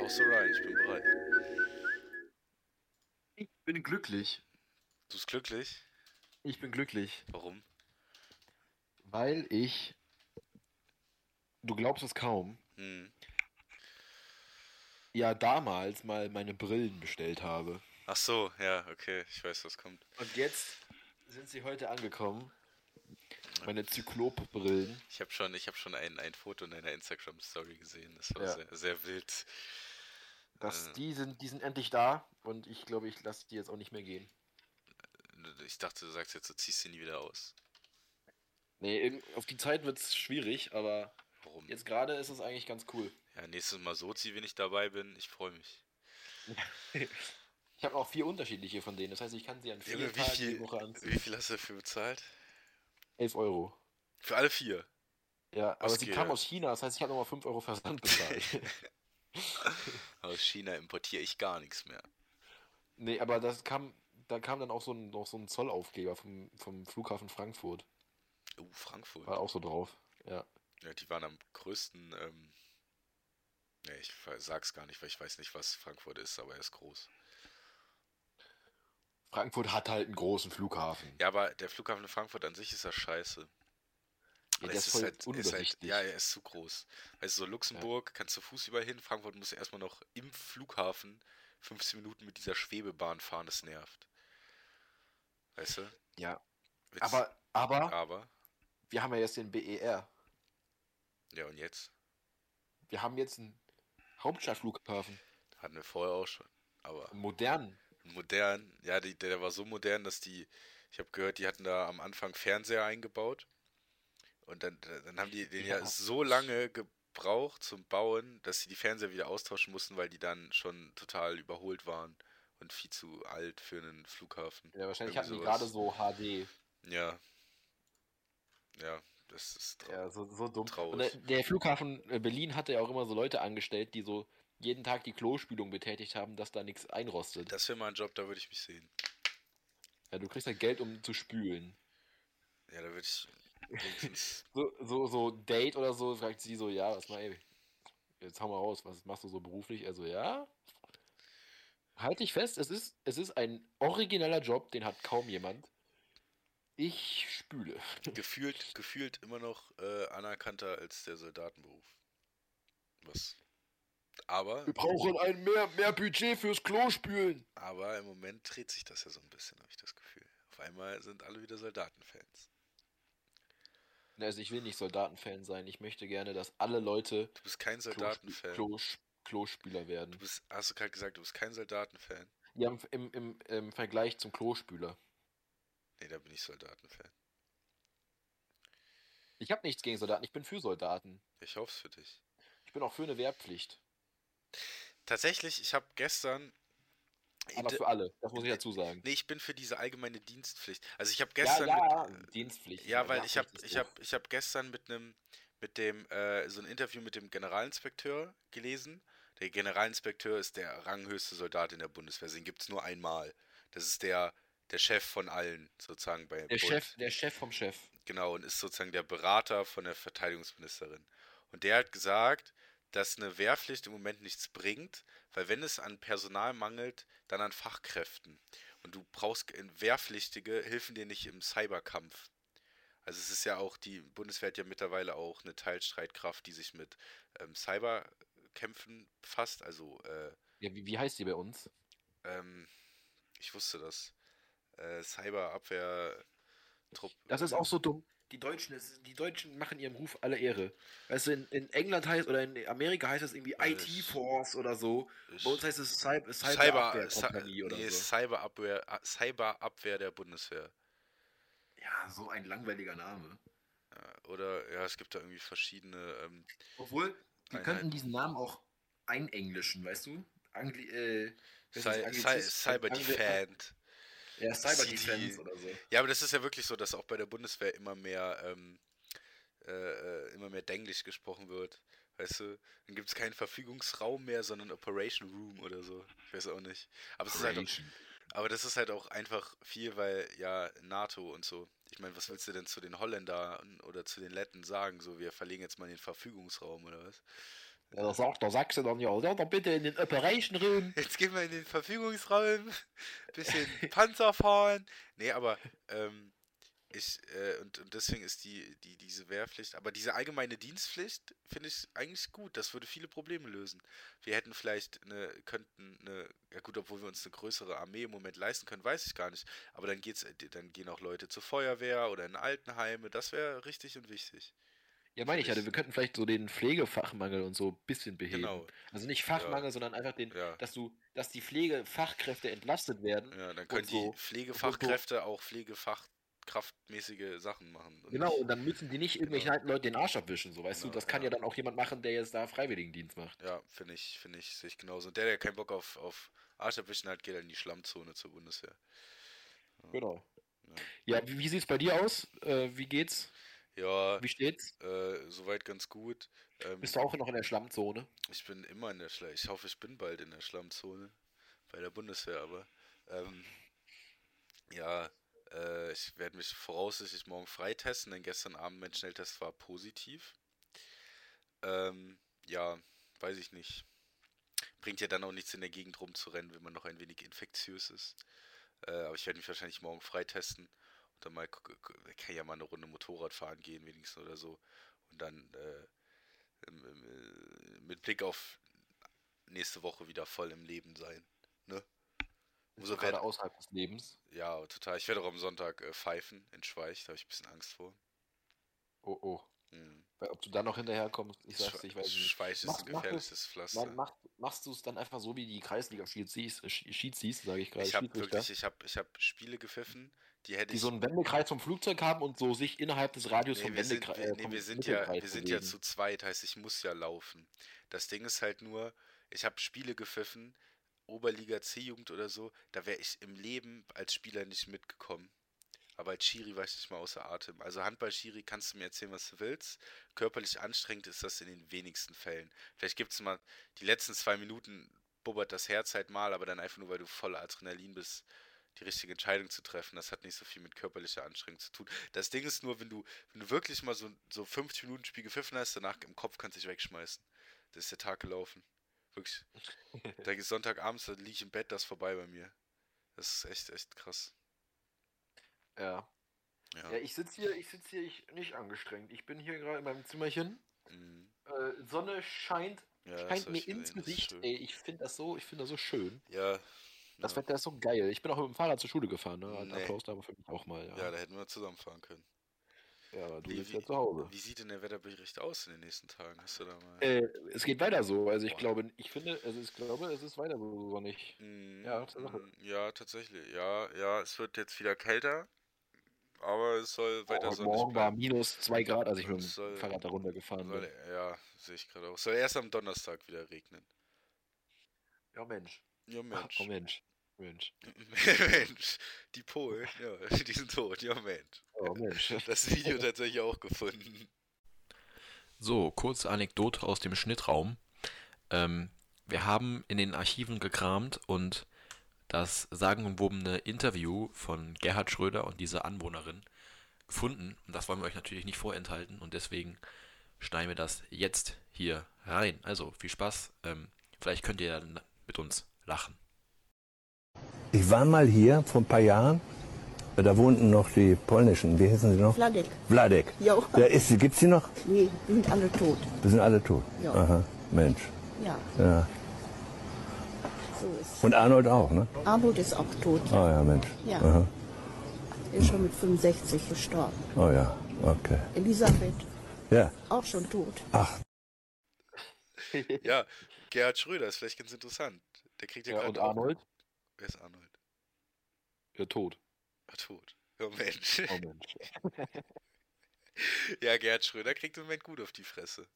haust du rein, ich bin bereit. Ich bin glücklich. Du bist glücklich? Ich bin glücklich, Warum? weil ich, du glaubst es kaum, Hm. ja damals mal meine Brillen bestellt habe. Ach so, ja, okay, ich weiß, was kommt. Und jetzt sind sie heute angekommen. Meine Zyklop-Brillen. Ich habe schon, ich hab schon ein, ein Foto in deiner Instagram-Story gesehen. Das war Ja. sehr, sehr wild. Das, Äh. die, sind, die sind endlich da und ich glaube, ich lasse die jetzt auch nicht mehr gehen. Ich dachte, du sagst jetzt, du ziehst sie nie wieder aus. Nee, auf die Zeit wird es schwierig, aber Warum? jetzt gerade ist es eigentlich ganz cool. Ja, nächstes Mal so zieh, wenn ich dabei bin. Ich freue mich. Ich habe auch vier unterschiedliche von denen. Das heißt, ich kann sie an vier wie Tagen viel- die Woche anziehen. Wie viel hast du dafür bezahlt? 11 Euro. Für alle vier. Ja, aber Was sie kam aus China. Das heißt, ich habe nochmal 5 Euro Versand bezahlt. Aus China importiere ich gar nichts mehr. nee, aber das kam, da kam dann auch so ein, noch so ein Zollaufkleber vom, vom Flughafen Frankfurt. Uh, Frankfurt. War auch so drauf. Ja. Ja, die waren am größten. Ähm, ja, ich sag's gar nicht, weil ich weiß nicht, was Frankfurt ist, aber er ist groß. Frankfurt hat halt einen großen Flughafen. Ja, aber der Flughafen in Frankfurt an sich ist ja scheiße. Ja, der ist voll halt, ist halt, ja, er ist zu groß. Weißt du, so Luxemburg kannst du Fuß über hin, Frankfurt musst du erstmal noch im Flughafen 15 Minuten mit dieser Schwebebahn fahren, das nervt. Weißt du? Ja. Witz. Aber, aber, aber, wir haben ja jetzt den BER. ja und jetzt? Wir haben jetzt einen Hauptstadtflughafen. Hatten wir vorher auch schon. Aber modernen. Modern, ja, die, der war so modern, dass die, ich habe gehört, die hatten da am Anfang Fernseher eingebaut. Und dann, dann haben die den ja, Ja. so lange gebraucht zum Bauen, dass sie die Fernseher wieder austauschen mussten, weil die dann schon total überholt waren und viel zu alt für einen Flughafen. Ja, wahrscheinlich hatten die sowas. gerade so HD. Ja. Ja, das ist traurig. Ja, so, so dumm. Traurig. Der, der Flughafen äh, Berlin hatte ja auch immer so Leute angestellt, die so jeden Tag die Klospülung betätigt haben, dass da nichts einrostet. Das wäre mal ein Job, da würde ich mich sehen. Ja, du kriegst ja Geld, um zu spülen. Ja, da würde ich. So, so, so Date oder so, fragt sie so, ja, was mal, ey, jetzt hau mal raus, was machst du so beruflich? Also, ja. Halt dich fest, es ist, es ist ein origineller Job, den hat kaum jemand. Ich spüle. gefühlt, gefühlt immer noch äh, anerkannter als der Soldatenberuf. Was? Aber, Wir brauchen ein mehr, mehr Budget fürs Klospülen. aber im Moment dreht sich das ja so ein bisschen, habe ich das Gefühl. Auf einmal sind alle wieder Soldatenfans. Also ich will nicht Soldatenfan sein. Ich möchte gerne, dass alle Leute Du bist kein Soldatenfan. Klos Klospüler werden. Du bist, hast du gerade gesagt, du bist kein Soldatenfan? Ja, im, im, im, im Vergleich zum Klospüler. Nee, da bin ich Soldatenfan. Ich habe nichts gegen Soldaten, ich bin für Soldaten. Ich hoffe es für dich. Ich bin auch für eine Wehrpflicht. Tatsächlich, ich habe gestern. Aber für alle, das muss ich dazu sagen. Nee, ich bin für diese allgemeine Dienstpflicht. Also ich habe Ja, gestern. ja, mit, Dienstpflicht. Ja, weil ich habe ich hab, ich hab gestern mit einem mit dem äh, so ein Interview mit dem Generalinspekteur gelesen. Der Generalinspekteur ist der ranghöchste Soldat in der Bundeswehr. Den gibt es nur einmal. Das ist der der Chef von allen sozusagen bei Der Bund. Chef, der Chef vom Chef. Genau und ist sozusagen der Berater von der Verteidigungsministerin. Und der hat gesagt, dass eine Wehrpflicht im Moment nichts bringt, weil wenn es an Personal mangelt, dann an Fachkräften. Und du brauchst Wehrpflichtige, helfen dir nicht im Cyberkampf. Also es ist ja auch, die Bundeswehr hat ja mittlerweile auch eine Teilstreitkraft, die sich mit ähm, Cyberkämpfen befasst. Also, äh, Ja, wie, wie heißt die bei uns? ähm, ich wusste das. Äh, Cyberabwehr-Trupp. Das ist auch so dumm. Die Deutschen, es- die Deutschen machen ihrem Ruf alle Ehre. Weißt du, in, in England heißt oder in Amerika heißt das irgendwie Also IT Force oder so. Bei uns heißt es Cyber, Cyber, Cyberabwehrkompanie oder nee, so. Cyberabwehr, Cyberabwehr der Bundeswehr. Ja, so ein langweiliger Name. Ja, oder ja, es gibt da irgendwie verschiedene. Ähm, Obwohl, wir Einheit. könnten diesen Namen auch einenglischen, weißt du? Angli äh, Cy ist Cy? Cyber Defend. Ja, Cyber. Defense oder so. Ja, aber das ist ja wirklich so, dass auch bei der Bundeswehr immer mehr, ähm, äh, äh, immer mehr Denglisch gesprochen wird. Weißt du, dann gibt es keinen Verfügungsraum mehr, sondern Operation Room oder so. Ich weiß auch nicht. Aber, es ist halt auch, Operation. aber das ist halt auch einfach viel, weil ja NATO und so. Ich meine, was willst du denn zu den Holländern oder zu den Letten sagen? So, wir verlegen jetzt mal den Verfügungsraum oder was? Ja, da sagt der Sachse dann ja, ja, dann bitte in den Operation Room. Jetzt gehen wir in den Verfügungsraum, bisschen Panzer fahren. Nee, aber ähm, ich, äh, und, und deswegen ist die, die, diese Wehrpflicht, aber diese allgemeine Dienstpflicht finde ich eigentlich gut. Das würde viele Probleme lösen. Wir hätten vielleicht eine, könnten eine, ja gut, obwohl wir uns eine größere Armee im Moment leisten können, weiß ich gar nicht. Aber dann geht's, dann gehen auch Leute zur Feuerwehr oder in Altenheime. Das wäre richtig und wichtig. Ja, meine ich ja, wir könnten vielleicht so den Pflegefachmangel und so ein bisschen beheben. Genau. Also nicht Fachmangel, sondern einfach den, Ja. dass du, dass die Pflegefachkräfte entlastet werden. Ja, dann können so- die Pflegefachkräfte auch Pflegefachkraftmäßige Sachen machen. Und Genau, und dann müssen die nicht irgendwelchen alten Leuten den Arsch abwischen, so weißt Genau, du. Das kann ja. ja. dann auch jemand machen, der jetzt da Freiwilligendienst macht. Ja, finde ich, finde ich, sehe ich genauso. Und der, der keinen Bock auf, auf Arsch abwischen hat, geht dann in die Schlammzone zur Bundeswehr. Genau. Ja, wie, wie sieht's bei dir aus? Äh, wie geht's? Ja, Wie steht's? äh, soweit ganz gut. Ähm, Bist du auch noch in der Schlammzone? ich bin immer in der Schlamm. Ich hoffe, ich bin bald in der Schlammzone. Bei der Bundeswehr, aber. Ähm, ja, äh, ich werde mich voraussichtlich morgen freitesten, denn gestern Abend mein Schnelltest war positiv. Ähm, ja, weiß ich nicht. Bringt ja dann auch nichts in der Gegend rumzurennen, wenn man noch ein wenig infektiös ist. Äh, aber ich werde mich wahrscheinlich morgen freitesten dann mal kann ja mal eine Runde Motorrad fahren gehen, wenigstens oder so. Und dann äh, äh, mit Blick auf nächste Woche wieder voll im Leben sein. Ne? Bist So du gerade werd- außerhalb des Lebens? Ja, total. Ich werde auch am Sonntag äh, pfeifen in Schweich, da habe ich ein bisschen Angst vor. Oh, oh. Hm. Weil, ob du da noch hinterherkommst, ich sag's nicht. Schweich ist Mach- ein mach gefährliches Pflaster. Mach, mach, machst du es dann einfach so wie die Kreisliga-Schiedsrichter, Schiedsrichter, sage ich gerade, Ich habe wirklich, ich habe ich hab Spiele gepfiffen, die hätte die ich. so einen Wendekreis vom Flugzeug haben und so sich innerhalb des Radius Nee, vom sind, Wendekreis wir, äh, nee, vom wir sind ja, wir sind ja zu zweit, heißt ich muss ja laufen. Das Ding ist halt nur, ich habe Spiele gepfiffen, Oberliga C-Jugend oder so, da wäre ich im Leben als Spieler nicht mitgekommen. Aber als Schiri war ich nicht mal außer Atem. Also Handball-Schiri kannst du mir erzählen, was du willst. Körperlich anstrengend ist das in den wenigsten Fällen. Vielleicht gibt es mal, die letzten zwei Minuten bubbert das Herz halt mal, aber dann einfach nur, weil du voller Adrenalin bist, die richtige Entscheidung zu treffen. Das hat nicht so viel mit körperlicher Anstrengung zu tun. Das Ding ist nur, wenn du, wenn du wirklich mal so, so 50 Minuten Spiel gepfiffen hast, danach im Kopf kannst du dich wegschmeißen. Das ist der Tag gelaufen. Wirklich. Da ist Sonntagabends, da liege ich im Bett, das ist vorbei bei mir. Das ist echt, echt krass. Ja. Ja. ja, ich sitze hier, ich sitze hier ich, nicht angestrengt. Ich bin hier gerade in meinem Zimmerchen. Mhm. Äh, Sonne scheint, ja scheint mir gesehen, ins Gesicht. Ey, ich finde das so, ich finde das so schön. Ja. Das. Wetter ist so geil. Ich bin auch mit dem Fahrrad zur Schule gefahren. Ne? Ein Nee. Applaus da für mich auch mal. Ja, ja, da hätten wir zusammenfahren können. ja aber du Wie- bist ja zu Hause. Wie sieht denn der Wetterbericht aus in den nächsten Tagen? Hast du da mal. Äh, es geht weiter so. Also ich Boah. glaube, ich finde, also ich glaube, es ist weiter so sonnig. Mm, Ja, mm, ja, tatsächlich. Ja, ja, es wird jetzt wieder kälter. Aber es soll weiter Heute sonnig Morgen war bleiben. minus zwei Grad, als ich mit dem Es soll- Fahrrad da runtergefahren Soll, bin. ja, sehe ich gerade auch. Soll erst am Donnerstag wieder regnen. Ja, Mensch. Ja, Mensch. Oh Mensch. Mensch. Mensch. Die Polen, ja, die sind tot. Ja, Mensch. Oh Mensch. Das Video tatsächlich auch gefunden. So, kurze Anekdote aus dem Schnittraum. Ähm, wir haben in den Archiven gekramt und das sagenumwobene Interview von Gerhard Schröder und dieser Anwohnerin gefunden. Und das wollen wir euch natürlich nicht vorenthalten und deswegen schneiden wir das jetzt hier rein. Also viel Spaß. Ähm, vielleicht könnt ihr dann mit uns lachen. Ich war mal hier vor ein paar Jahren. Da wohnten noch die polnischen, wie hießen sie noch? Vladek. Vladek. Jo. Da ist sie, gibt's sie noch? Nee, die sind alle tot. Wir sind alle tot. Ja. Aha, Mensch. Ja, Ja. so ist Und Arnold auch, ne? Arnold ist auch tot. Oh ja, Mensch. Ja. Aha. Ist schon mit 65 gestorben. Oh ja, okay. Elisabeth, Ja. auch schon tot. Ach, Ja, Gerhard Schröder ist vielleicht ganz interessant. Der kriegt ja, Ja, gerade und auch- Arnold? Wer ist Arnold? Ja, tot. Ah, tot. Oh Mensch. Oh Mensch. Ja, Gerhard Schröder kriegt im Moment gut auf die Fresse.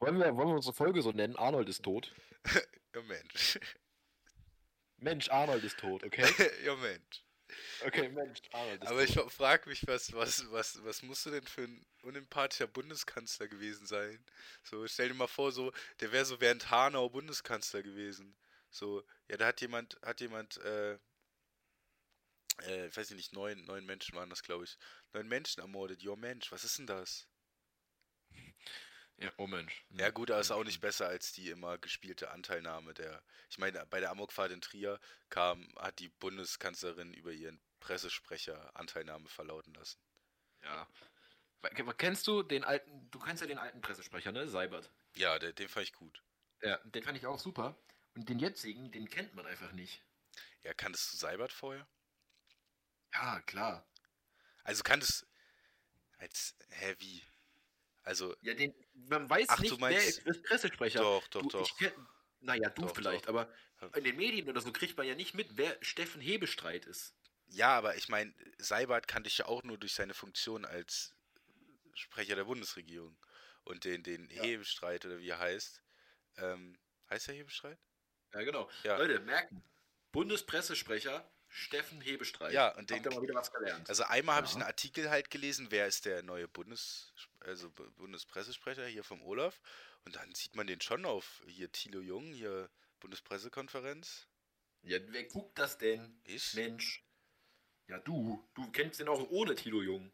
Wollen wir, wollen wir unsere Folge so nennen? Arnold ist tot. Ja, Mensch. Mensch, Arnold ist tot, okay? Ja, Mensch. Okay, Mensch, Arnold ist Aber ich tot. frage mich, was, was, was, was musst du denn für ein unempathischer Bundeskanzler gewesen sein? So, stell dir mal vor, so, der wäre so während Hanau Bundeskanzler gewesen. So, ja, da hat jemand, hat jemand, äh, äh, ich weiß nicht, neun, neun Menschen waren das, glaube ich. Neun Menschen ermordet. Jo, Mensch, was ist denn das? Ja, oh Mensch. Ja gut, aber ist auch nicht besser als die immer gespielte Anteilnahme der. Ich meine, bei der Amokfahrt in Trier kam, hat die Bundeskanzlerin über ihren Pressesprecher Anteilnahme verlauten lassen. Ja. Kennst du den alten, du kennst ja den alten Pressesprecher, ne? Seibert. Ja, der, den fand ich gut. Ja, den fand ich auch super. Und den jetzigen, den kennt man einfach nicht. Ja, kanntest du Seibert vorher? Ja, klar. Also kanntest. Als. Hä, wie? Also, Ja, den, man weiß Ach, du nicht, meinst- wer ist, Pressesprecher. doch, doch, du, doch. Ich kenn, naja, du Doch, vielleicht, doch. aber in den Medien oder so kriegt man ja nicht mit, wer Steffen Hebestreit ist. Ja, aber ich meine, Seibert kannte ich ja auch nur durch seine Funktion als Sprecher der Bundesregierung. Und den, den Ja. Hebestreit oder wie er heißt. Ähm, heißt er Hebestreit? Ja, genau. Ja. Leute, merken. Bundespressesprecher Steffen Hebestreit. Ja, und den- mal wieder was gelernt. Also einmal habe ich einen Artikel halt gelesen, wer ist der neue Bundes, also Bu- Bundespressesprecher hier vom Olaf. Und dann sieht man den schon auf hier Thilo Jung, hier Bundespressekonferenz. Ja, wer guckt das denn? Ich? Mensch. Ja, du. Du kennst den auch ohne Tilo Jung.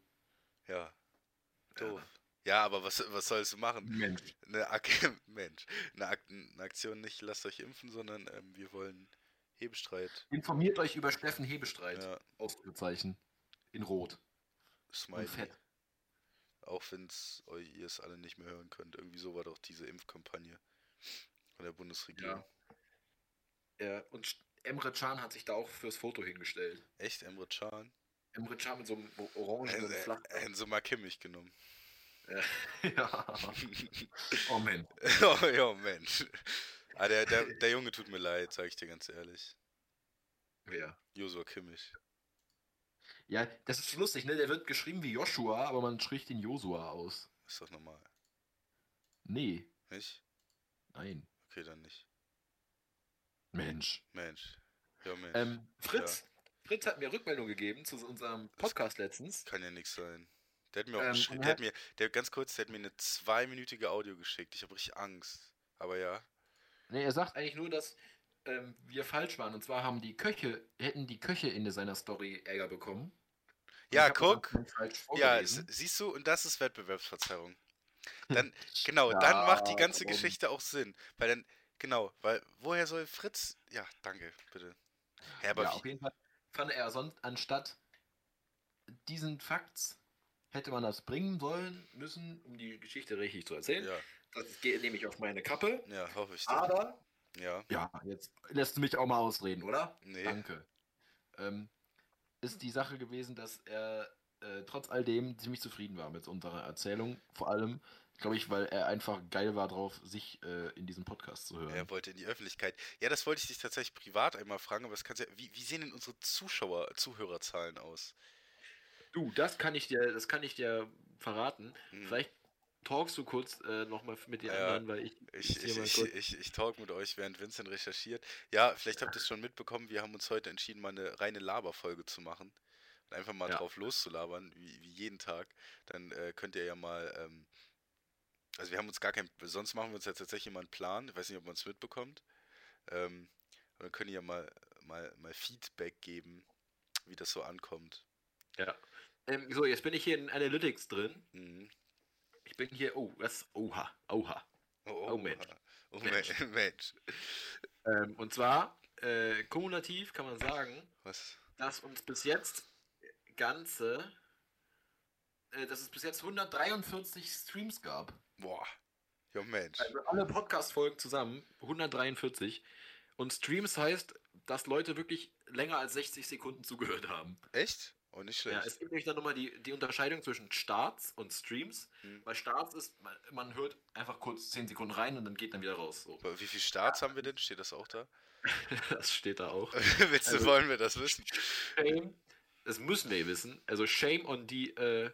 Ja. Doof. Ja, aber was, was sollst du machen? Mensch. Eine, Ak Mensch, eine, Ak eine Aktion nicht lasst euch impfen, sondern ähm, wir wollen Hebestreit. Informiert euch über Steffen Hebestreit. Ja, Ausrufezeichen. In Rot. Smiley. Und fett. Auch wenn ihr es alle nicht mehr hören könnt. Irgendwie so war doch diese Impfkampagne von der Bundesregierung. Ja, und Sch- Emre Can hat sich da auch fürs Foto hingestellt. Echt, Emre Can? Emre Can mit so einem o- orangenen Äh, Flach. äh, Enzo Kimmich genommen. Ja. Oh Mann. oh ja, Mensch. Ah, der, der, der Junge tut mir leid, sag ich dir ganz ehrlich. Wer? Josua Kimmich. Ja, das ist lustig, ne? Der wird geschrieben wie Joshua, aber man spricht ihn Josua aus. Ist doch normal. Nee. Nicht? Nein. Okay, dann nicht. Mensch. Mensch. Ja, Mensch. Ähm, Fritz. Fritz hat mir Rückmeldung gegeben zu unserem Podcast letztens. Kann ja nichts sein. Der hat mir auch Ähm, geschri- und der hat- hat mir, der ganz kurz, der hat mir eine zweiminütige Audio geschickt. Ich habe richtig Angst. Aber ja. Nee, er sagt eigentlich nur, dass ähm, wir falsch waren. Und zwar haben die Köche, hätten die Köche in seiner Story Ärger bekommen. Und Ja, guck. Ja, siehst du, und das ist Wettbewerbsverzerrung. Dann, genau, dann macht die ganze Darum. Geschichte auch Sinn. Weil dann, genau, weil woher soll Fritz. Ja, danke, bitte. Ja, aber ja, auf jeden Fall fand er sonst, anstatt diesen Fakts hätte man das bringen sollen, müssen, um die Geschichte richtig zu erzählen. ja, Das geht nämlich auf meine Kappe. ja, hoffe ich. doch. Aber, Ja, ja, jetzt lässt du mich auch mal ausreden, oder? nee. Danke. Ähm, ist die Sache gewesen, dass er äh, trotz all dem ziemlich zufrieden war mit unserer Erzählung. Vor allem, glaube ich, weil er einfach geil war drauf, sich äh, in diesem Podcast zu hören. Er wollte in die Öffentlichkeit. Ja, das wollte ich dich tatsächlich privat einmal fragen, aber das kannst ja. Wie, wie sehen denn unsere Zuschauer, Zuhörerzahlen aus? Du, das kann ich dir, das kann ich dir verraten. Hm. Vielleicht talkst du kurz äh, nochmal mit den Ja, anderen, weil ich. Ich, ich, ich, ich, ich talk mit euch, während Vincent recherchiert. Ja, vielleicht habt ihr es schon mitbekommen, wir haben uns heute entschieden, mal eine reine Laberfolge zu machen. Und einfach mal Ja. drauf loszulabern, wie, wie jeden Tag. Dann äh, könnt ihr ja mal. Ähm, also, wir haben uns gar kein. Sonst machen wir uns ja tatsächlich mal einen Plan. Ich weiß nicht, ob man es mitbekommt. Ähm, dann könnt ihr ja mal, mal, mal Feedback geben, wie das so ankommt. Ja. Ähm, so, jetzt bin ich hier in Analytics drin. Mhm. Ich bin hier. Oh, was? Oha, oha. Oh, Oh, Mensch. Oh, Mensch. Mensch. Mensch. Ähm, und zwar, äh, kumulativ kann man sagen, Was? dass uns bis jetzt ganze, äh, dass es bis jetzt 143 Streams gab. Boah. Ja, Mensch. Also alle Podcast-Folgen zusammen, 143. Und Streams heißt, dass Leute wirklich länger als 60 Sekunden zugehört haben. Echt? Oh, nicht schlecht. Ja, es gibt nämlich dann nochmal die, die Unterscheidung zwischen Starts und Streams. Hm. Bei Starts ist, man, man hört einfach kurz 10 Sekunden rein und dann geht dann wieder raus. So. Wie viele Starts haben wir denn? Steht das auch da? Das steht da auch. Willst du, Also- wollen wir das wissen? Shame, das müssen wir wissen. Also Shame on die, äh,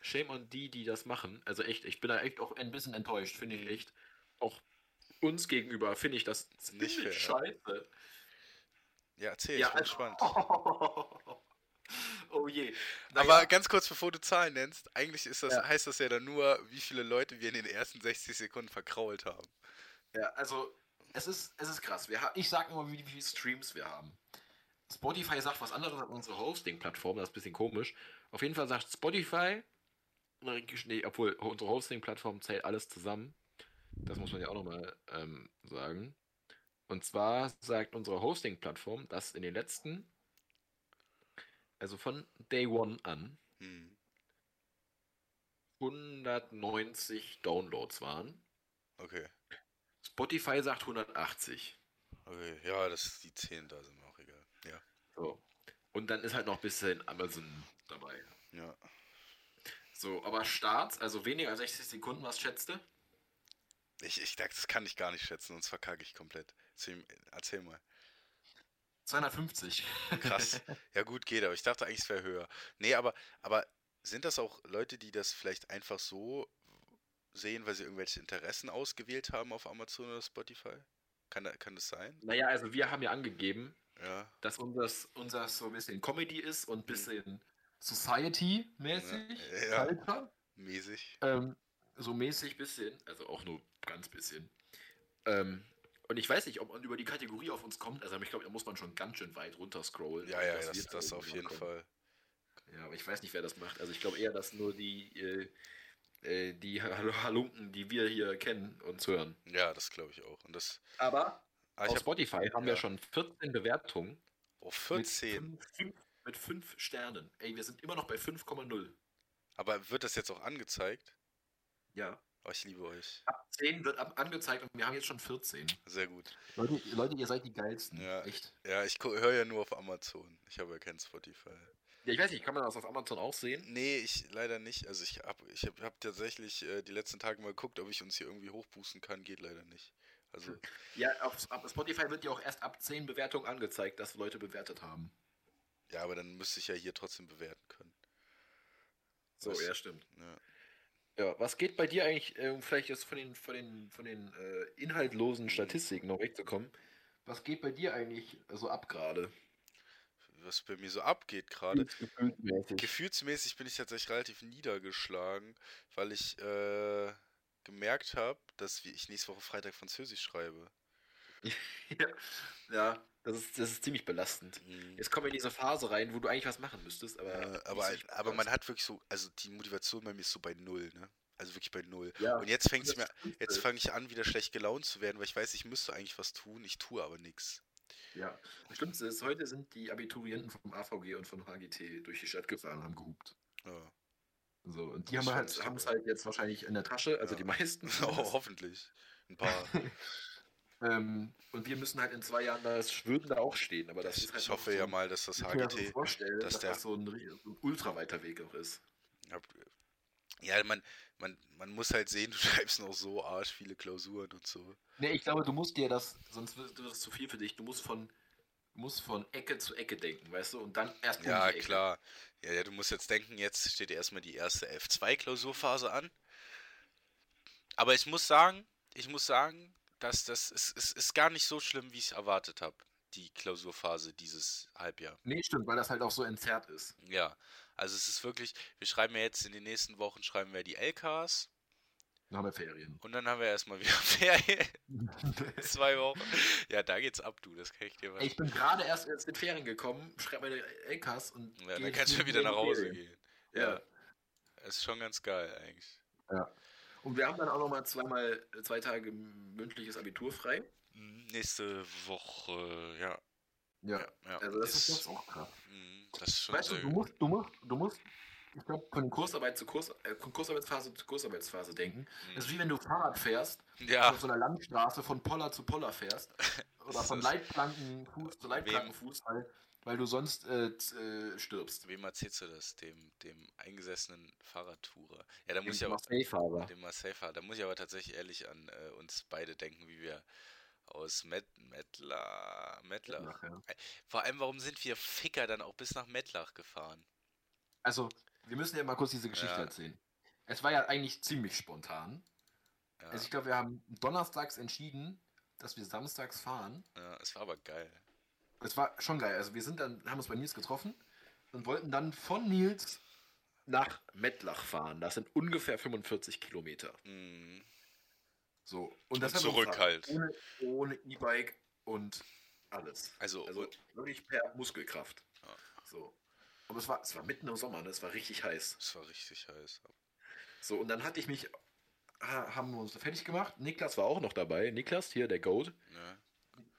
Shame on die, die das machen. Also echt, ich bin da echt auch ein bisschen enttäuscht, finde ich echt. Auch uns gegenüber finde ich das ziemlich fair. scheiße. Ja, erzähl, Ja, ich bin also- gespannt. oh je. Aber Naja, ganz kurz, bevor du Zahlen nennst, eigentlich ist das, Ja. heißt das ja dann nur, wie viele Leute wir in den ersten 60 Sekunden verkrault haben. ja, also es ist, es ist krass. Wir ich sag immer, wie, wie viele Streams wir haben. Spotify sagt was anderes als unsere Hosting-Plattform, das ist ein bisschen komisch. Auf jeden Fall sagt Spotify nee, obwohl unsere Hosting-Plattform zählt alles zusammen. Das muss man ja auch nochmal ähm, sagen. Und zwar sagt unsere Hosting-Plattform, dass in den letzten, also von Day One an, Hm. 190 Downloads waren. Okay. Spotify sagt 180. Okay. Ja, das die 10 da sind mir auch egal. Ja. So. Und dann ist halt noch ein bisschen Amazon dabei. Ja. So, aber Start, also weniger als 60 Sekunden, was schätzt du? Ich, ich dachte, das kann ich gar nicht schätzen, sonst verkacke ich komplett. Erzähl, erzähl mal. 250. Krass. ja, gut, geht, aber ich dachte eigentlich, es wäre höher. Nee, aber, aber sind das auch Leute, die das vielleicht einfach so sehen, weil sie irgendwelche Interessen ausgewählt haben auf Amazon oder Spotify? Kann, da- kann das sein? Naja, also wir haben ja angegeben, Ja. dass unseres, unseres so ein bisschen Comedy ist und ein bisschen Society-mäßig. Ja, ja. Mäßig. Ähm, so mäßig bisschen, also auch nur ganz bisschen. Ähm, und ich weiß nicht, ob man über die Kategorie auf uns kommt. Also ich glaube, da muss man schon ganz schön weit runter scrollen. Ja, ja, das, wir das da auf jeden kommen. Fall. Ja, aber ich weiß nicht, wer das macht. Also ich glaube eher, dass nur die, äh, äh, die Hal- Halunken, die wir hier kennen, uns hören. Ja, das glaube ich auch. Und das. Aber Ah, ich auf hab, Spotify haben wir ja. schon 14 Bewertungen. oh, 14. Mit 5 mit fünf Sternen. Ey, wir sind immer noch bei 5,0. Aber wird das jetzt auch angezeigt? Ja. Oh, ich liebe euch. Ab 10 wird ab angezeigt und wir haben jetzt schon 14. Sehr gut. Leute, Leute ihr seid die geilsten. Ja. Echt. Ja, ich höre ja nur auf Amazon. Ich habe ja kein Spotify. Ja, ich weiß nicht, kann man das auf Amazon auch sehen? Nee, ich leider nicht. Also ich habe ich hab, hab tatsächlich äh, die letzten Tage mal geguckt, ob ich uns hier irgendwie hochboosten kann. Geht leider nicht. Also, Ja, auf, auf Spotify wird ja auch erst ab 10 Bewertungen angezeigt, dass Leute bewertet haben. ja, aber dann müsste ich ja hier trotzdem bewerten können. So, Was- ja, stimmt. Ja. Ja, was geht bei dir eigentlich, um vielleicht jetzt von den, von den, von den äh, inhaltlosen Statistiken noch wegzukommen, was geht bei dir eigentlich so ab gerade? Was bei mir so abgeht gerade. Gefühlsmäßig. Gefühlsmäßig bin ich tatsächlich relativ niedergeschlagen, weil ich äh, gemerkt habe, dass ich nächste Woche Freitag Französisch schreibe. Ja, ja das, ist, das ist ziemlich belastend. Jetzt kommen wir in diese Phase rein, wo du eigentlich was machen müsstest, aber. Äh, aber, Spaß aber man hat wirklich so, also die Motivation bei mir ist so bei null, ne? Also wirklich bei null. Ja, Und jetzt fängt es mir, jetzt fange ich an, wieder schlecht gelaunt zu werden, weil ich weiß, ich müsste eigentlich was tun, ich tue aber nichts. Ja, das Schlimmste ist, heute sind die Abiturienten vom AVG und von HGT durch die Stadt gefahren und haben gehupt. Ja. So, und die Das haben halt, es super. halt jetzt wahrscheinlich in der Tasche, also Ja. die meisten. Oh, hoffentlich. Ein paar. ähm, und wir müssen halt in zwei Jahren da, das würden da auch stehen, aber das ich ist halt ich hoffe so ja mal, dass das HGT. vorstellen, dass dass, der- das so ein, so ein ultra weiter Weg auch ist. Ja, man, man, man muss halt sehen, du schreibst noch so arsch viele Klausuren und so. Nee, ich glaube, du musst dir das, sonst wird das zu viel für dich. Du musst von, musst von Ecke zu Ecke denken, weißt du, und dann erst Ja, klar. Ja, ja, du musst jetzt denken, jetzt steht erstmal die erste F2-Klausurphase an. Aber ich muss sagen, ich muss sagen, dass das ist, ist, ist gar nicht so schlimm, wie ich es erwartet habe, die Klausurphase dieses Halbjahr. Nee, stimmt, weil das halt auch so entzerrt ist. Ja, also es ist wirklich, wir schreiben ja jetzt in den nächsten Wochen, schreiben wir die LKs Dann haben wir Ferien. und dann haben wir erstmal wieder Ferien. Zwei Wochen. Ja, da geht's ab, du, das kann ich dir. Ey, ich bin gerade erst aus den Ferien gekommen, schreibe meine LKs und. Ja, dann kannst du jetzt wieder nach in Hause Ferien. gehen. Ja. Ist schon ganz geil eigentlich. Und wir haben dann auch nochmal zweimal, äh, zwei Tage mündliches Abitur frei. Mhm, Nächste Woche, ja. Ja. Ja. Also das ist jetzt auch krass. Mhm, ist Weißt du, du musst, du musst, du musst, ich glaube, von Kursarbeit zu Kurs, äh, von Kursarbeitsphase zu Kursarbeitsphase denken. Das ist wie wenn du Fahrrad fährst, Mhm. Ja, auf so einer Landstraße von Poller zu Poller fährst. Oder Ist von Leitplankenfuß zu Leitplankenfuß, weil, weil du sonst äh, äh, stirbst. wem erzählst du das? Dem, dem eingesessenen Fahrradtourer. Ja, da muss ich Dem aber, Marseille-Fahrer. dem Marseille-Fahrer, da muss ich aber tatsächlich ehrlich an äh, uns beide denken, wie wir aus Met, Mettler, Mettlach. Ach, ja. Vor allem, warum sind wir Ficker dann auch bis nach Mettlach gefahren? Also, wir müssen ja mal kurz diese Geschichte Ja. erzählen. Es war ja eigentlich ziemlich spontan. Ja, Also ich glaube, wir haben donnerstags entschieden, dass wir samstags fahren. ja, es war aber geil. Es war schon geil. Also wir sind dann, haben uns bei Nils getroffen und wollten dann von Nils nach Mettlach fahren. Das sind ungefähr 45 Kilometer. Mhm. So. Und das haben wir zurück halt. Ohne ohne E-Bike und alles. Also, Also wirklich per Muskelkraft. Ja. So. Aber es war, es war mitten im Sommer, ne? es war richtig heiß. es war richtig heiß. So, und dann hatte ich mich, ha- haben wir uns fertig gemacht. Niklas war auch noch dabei. Niklas, hier, der Goat. Ja.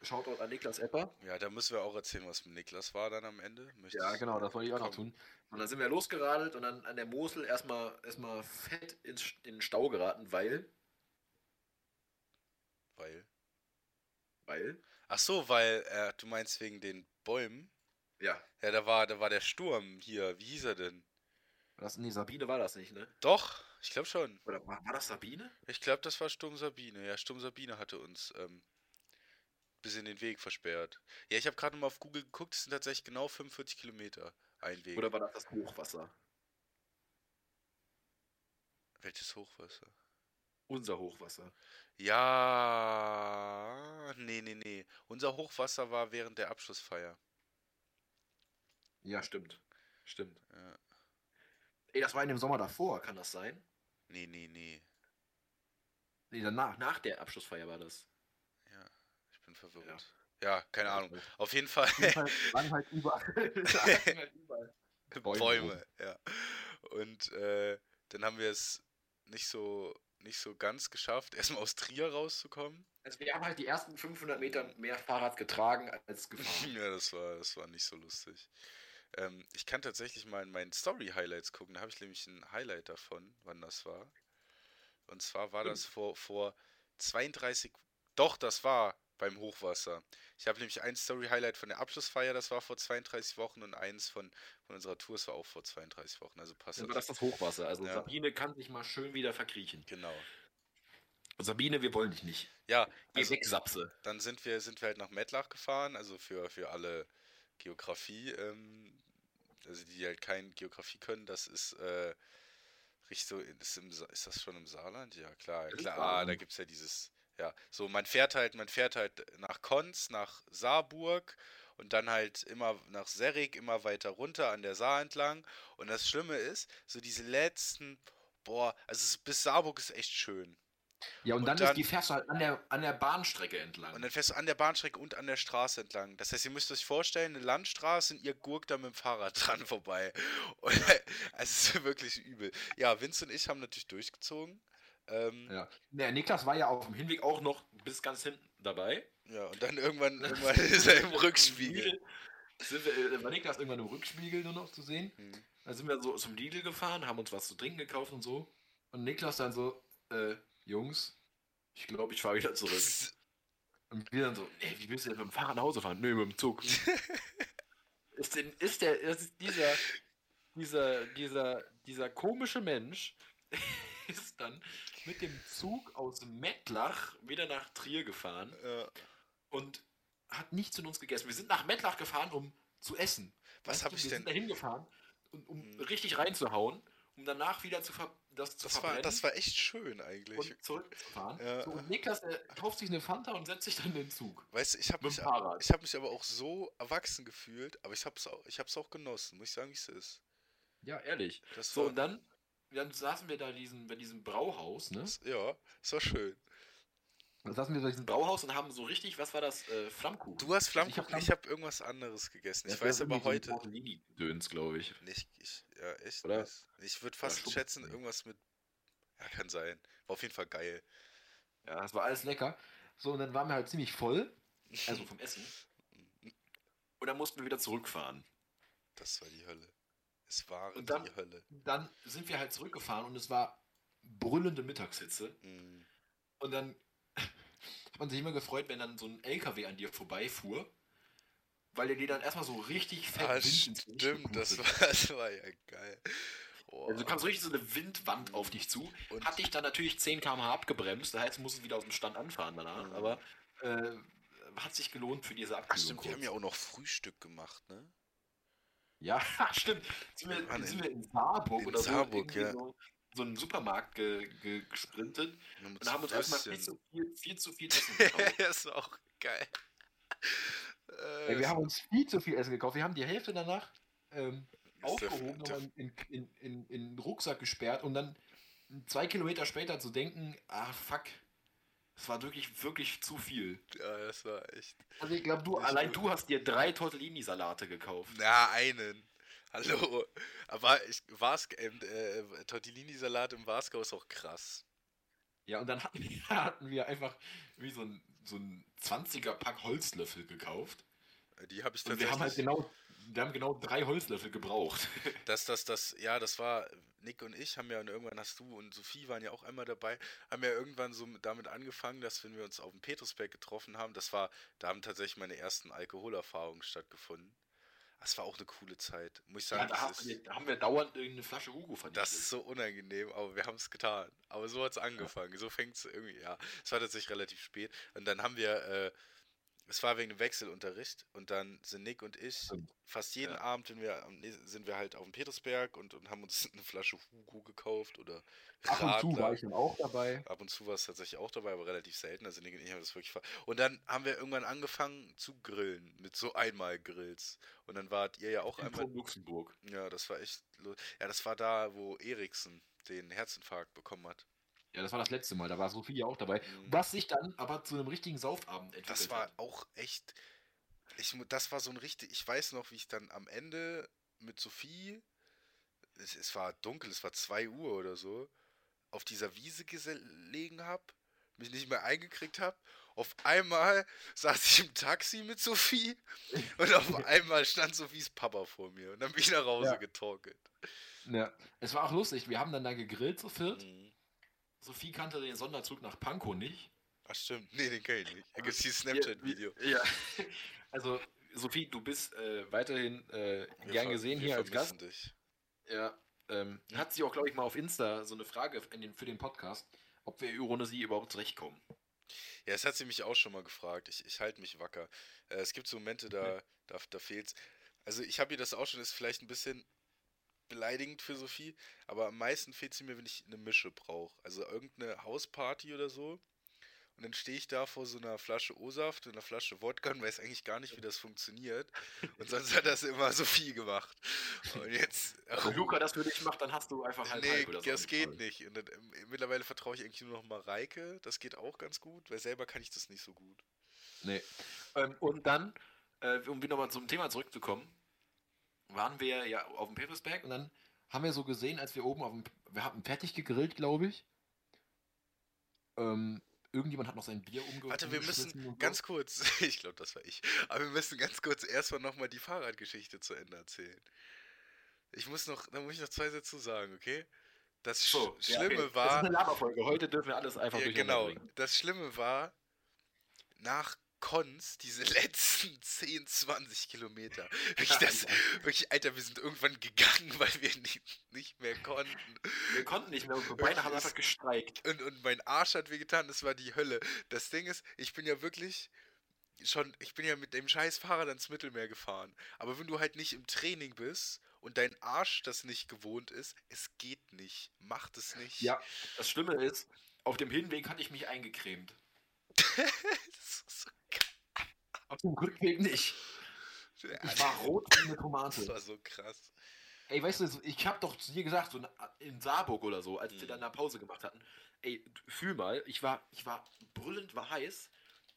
Shoutout an Niklas Epper. ja, da müssen wir auch erzählen, was mit Niklas war dann am Ende. Möchtest- Ja, genau, das wollte ich auch noch tun. Und dann sind wir losgeradelt und dann an der Mosel erstmal erstmal fett in den Stau geraten, weil, Weil. weil, Ach so, weil, äh, du meinst wegen den Bäumen? ja, Ja, da war, da war der Sturm hier. Wie hieß er denn? das, nee, Sabine war das nicht, ne? Doch, ich glaube schon. Oder war, war das Sabine? Ich glaube, das war Sturm Sabine. Ja, Sturm Sabine hatte uns ähm, bis in den Weg versperrt. Ja, ich habe gerade mal auf Google geguckt, es sind tatsächlich genau 45 Kilometer ein Weg. Oder war das das Hochwasser? Welches Hochwasser? Unser Hochwasser. Ja, nee, nee, nee. Unser Hochwasser war während der Abschlussfeier. Ja, stimmt. Stimmt. Ja. Ey, das war in dem Sommer davor, kann das sein? Nee, nee, nee. Nee, danach, nach der Abschlussfeier war das. Ja, ich bin verwirrt. Ja, keine Ja, Ahnung. Auf jeden Fall Waren halt überall. Halt überall. Bäume, Bäume ja. Und äh, dann haben wir es nicht so nicht so ganz geschafft, erstmal aus Trier rauszukommen. Also wir haben halt die ersten 500 Meter mehr Fahrrad getragen als gefahren. Ja, das war, das war nicht so lustig. Ähm, ich kann tatsächlich mal in meinen Story-Highlights gucken. Da habe ich nämlich ein Highlight davon, wann das war. Und zwar war das vor, vor 32. Doch, das war beim Hochwasser. Ich habe nämlich ein Story-Highlight von der Abschlussfeier, das war vor 32 Wochen, und eins von, von unserer Tour, das war auch vor 32 Wochen. Also passt Dann war das das Hochwasser. Also Ja. Sabine kann sich mal schön wieder verkriechen. Genau. Sabine, wir wollen dich nicht. Ja, Geh also, weg, Sapse. dann sind wir, sind wir halt nach Mettlach gefahren, also für, für alle Geografie, ähm, also die halt kein Geografie können, das ist äh, Richtung, ist, im, ist das schon im Saarland? Ja, klar, klar, ah, da gibt es ja dieses, ja, so man fährt halt, man fährt halt nach Konz, nach Saarburg und dann halt immer nach Serrig, immer weiter runter an der Saar entlang und das Schlimme ist, so diese letzten, boah, also bis Saarburg ist echt schön. Ja, und, Und dann, dann- ist die fährst du halt an der, an der Bahnstrecke entlang. Und dann fährst du an der Bahnstrecke und an der Straße entlang. Das heißt, ihr müsst euch vorstellen, eine Landstraße und ihr gurkt da mit dem Fahrrad dran vorbei. Und, also es ist wirklich übel. Ja, Vince und ich haben natürlich durchgezogen. Ähm, ja. ja. Niklas war ja auf dem Hinweg auch noch bis ganz hinten dabei. und dann irgendwann, irgendwann ist er im Rückspiegel. Sind wir, äh, war Niklas irgendwann im Rückspiegel nur noch zu sehen. Hm. Dann sind wir so zum Lidl gefahren, haben uns was zu trinken gekauft und so. Und Niklas dann so, äh, Jungs, ich glaube, ich fahre wieder zurück. Und wir dann so, ey, wie willst du denn mit dem Fahrrad nach Hause fahren? Nö, mit dem Zug. ist, denn, ist der, ist dieser, dieser, dieser, dieser komische Mensch ist dann mit dem Zug aus Mettlach wieder nach Trier gefahren Ja. und hat nichts von uns gegessen. Wir sind nach Mettlach gefahren, um zu essen. Was Weißt hab du, ich wir denn- sind da hingefahren, um, um Hm. richtig reinzuhauen, um danach wieder zu das zu Das, war, das war echt schön eigentlich. und zurückzufahren. Ja. So, und Niklas kauft sich eine Fanta und setzt sich dann in den Zug. Weißt du, ich habe mich, ich hab mich aber auch so erwachsen gefühlt, aber ich habe es auch, ich hab's auch genossen, muss ich sagen, wie es ist. Ja, ehrlich. Das So, und dann, dann saßen wir da diesen, bei diesem Brauhaus, ne? ja, es war schön. Dann saßen wir bei diesem Brauhaus und haben so richtig, was war das? Äh, Flammkuchen. Du hast Flammkuchen, Flamm- ich habe irgendwas anderes gegessen. Ich weiß aber heute. Döns, glaube ich. Nicht, ich, ja, echt. Oder? Ich würde fast Stumpf. schätzen, irgendwas mit. Ja, kann sein. War auf jeden Fall geil. Ja, das war alles lecker. So, und dann waren wir halt ziemlich voll. Also vom Essen. Und dann mussten wir wieder zurückfahren. Das war die Hölle. Es war Und dann- die Hölle. Dann sind wir halt zurückgefahren und es war brüllende Mittagshitze. Mm. Und dann hat man sich immer gefreut, wenn dann so ein LKW an dir vorbeifuhr, weil der dir dann erstmal so richtig fett Ah, stimmt, das war, das war ja geil. Oh. Also du kamst richtig so eine Windwand auf dich zu. Und- Hat dich dann natürlich 10 km/h abgebremst. Da heißt, du musst wieder aus dem Stand anfahren danach. Mhm. Aber äh, hat sich gelohnt für diese Ach, Abkühlung. stimmt, wir haben ja auch noch Frühstück gemacht, ne? Ja, stimmt. Sind wir, waren sind in- wir in Saarburg in oder so, Saarburg, irgendwie ja. so, so einen Supermarkt ge, ge, gesprintet und haben uns erstmal viel zu viel, viel zu viel Essen gekauft. das war auch geil. Äh, Ey, wir haben uns viel zu viel Essen gekauft. Wir haben die Hälfte danach ähm, Ist aufgehoben, nochmal in, in, in, in den Rucksack gesperrt und dann zwei Kilometer später zu denken, ah fuck, es war wirklich, wirklich zu viel. ja, das war echt. Also ich glaube, du, allein gut. du hast dir drei Tortellini-Salate gekauft. Na, einen. Hallo. Aber ich, Vars, ähm, äh, Tortellini-Salat im Wasgau ist auch krass. Ja, und dann hatten wir, hatten wir einfach wie so ein, so ein 20er-Pack Holzlöffel gekauft. Die habe ich Und wir tatsächlich. haben halt genau, wir haben genau drei Holzlöffel gebraucht. Das, das, das, ja, das war, Nick und ich haben ja, und irgendwann hast du und Sophie waren ja auch einmal dabei, haben ja irgendwann so mit- damit angefangen, dass wenn wir uns auf dem Petrusberg getroffen haben, das war, da haben tatsächlich meine ersten Alkoholerfahrungen stattgefunden. Das war auch eine coole Zeit, muss ich Ja, sagen. da, das, haben ist, wir, da haben wir dauernd irgendeine Flasche Hugo vernichtet. das ist so unangenehm, aber wir haben es getan. Aber so hat es angefangen, so fängt es irgendwie, ja. Es war tatsächlich relativ spät. Und dann haben wir, äh, es war wegen dem Wechselunterricht und dann sind Nick und ich fast jeden Ja. Abend, wenn wir sind wir halt auf dem Petersberg und, und haben uns eine Flasche Hugo gekauft oder Ab und zu war ich dann auch dabei. Ab und zu war es tatsächlich auch dabei, aber relativ selten. Also Nick und ich haben das wirklich ver Und dann haben wir irgendwann angefangen zu grillen mit so Einmal-Grills. Und dann wart ihr ja auch In einmal. Luxemburg. Ja, das war echt. Ja, das war da, wo Eriksen den Herzinfarkt bekommen hat. Ja, das war das letzte Mal, da war Sophie ja auch dabei. Mhm. Was sich dann aber zu einem richtigen Saufabend entwickelt Das war hat. auch echt. Ich, das war so ein richtig. Ich weiß noch, wie ich dann am Ende mit Sophie. Es, es war dunkel, es war 2 Uhr oder so. Auf dieser Wiese gelegen habe, mich nicht mehr eingekriegt habe. Auf einmal saß ich im Taxi mit Sophie und auf einmal stand Sophies Papa vor mir und dann bin ich nach Hause Ja. getorkelt. Ja, es war auch lustig. Wir haben dann da gegrillt zu viert. Mhm. Sophie kannte den Sonderzug nach Pankow nicht. Ach stimmt, nee, den kenn ich nicht. Da gibt es dieses Snapchat-Video. Ja. Also, Sophie, du bist äh, weiterhin äh, gern gesehen hier als Gast. Dich. Ja. Ähm, hat sie auch, glaube ich, mal auf Insta so eine Frage den, für den Podcast, ob wir ohne sie überhaupt zurechtkommen. Ja, das hat sie mich auch schon mal gefragt. Ich, ich halte mich wacker. Äh, es gibt so Momente, da, da, da fehlt's. Also ich habe ihr das auch schon, ist vielleicht ein bisschen beleidigend für Sophie, aber am meisten fehlt sie mir, wenn ich eine Mische brauche. Also irgendeine Hausparty oder so. Und dann stehe ich da vor so einer Flasche O-Saft und einer Flasche Wodka und weiß eigentlich gar nicht, wie das funktioniert. Und sonst hat das immer Sophie gemacht. Und jetzt. Wenn Luca das für dich macht, dann hast du einfach halb Nee, halb oder so. das geht nicht. Und dann, ähm, mittlerweile vertraue ich eigentlich nur noch mal Reike. Das geht auch ganz gut, weil selber kann ich das nicht so gut. Nee. Ähm, und dann, äh, um wieder mal zum Thema zurückzukommen, waren wir ja auf dem Petersberg und dann haben wir so gesehen, als wir oben auf dem, wir hatten fertig gegrillt, glaube ich. Ähm, irgendjemand hat noch sein Bier umge Warte, wir müssen ganz kurz, ich glaube, das war ich, aber wir müssen ganz kurz erstmal nochmal die Fahrradgeschichte zu Ende erzählen. Ich muss noch, da muss ich noch zwei Sätze zu sagen, okay? Das Sch So, ja, Schlimme okay. Das ist war, eine Laberfolge. Heute dürfen wir alles einfach ja, genau, bringen. das Schlimme war, nach Cons, diese letzten 10, 20 Kilometer, wirklich, das, wirklich, Alter, wir sind irgendwann gegangen, weil wir nicht, nicht mehr konnten. Wir konnten nicht mehr, unsere Beine haben einfach gestreikt. und, und mein Arsch hat wehgetan, das war die Hölle. Das Ding ist, ich bin ja wirklich schon, ich bin ja mit dem scheiß Fahrrad ans Mittelmeer gefahren. Aber wenn du halt nicht im Training bist und dein Arsch das nicht gewohnt ist, es geht nicht. Macht es nicht. Ja, das Schlimme ist, auf dem Hinweg hatte ich mich eingecremt. Das ist so Auf dem Rückweg nicht. Ich war rot wie eine Das Tomate. war so krass. Ey, weißt du, ich hab doch zu dir gesagt, so in Saarburg oder so, als wir Mhm. dann eine Pause gemacht hatten, ey, fühl mal, ich war, ich war brüllend war heiß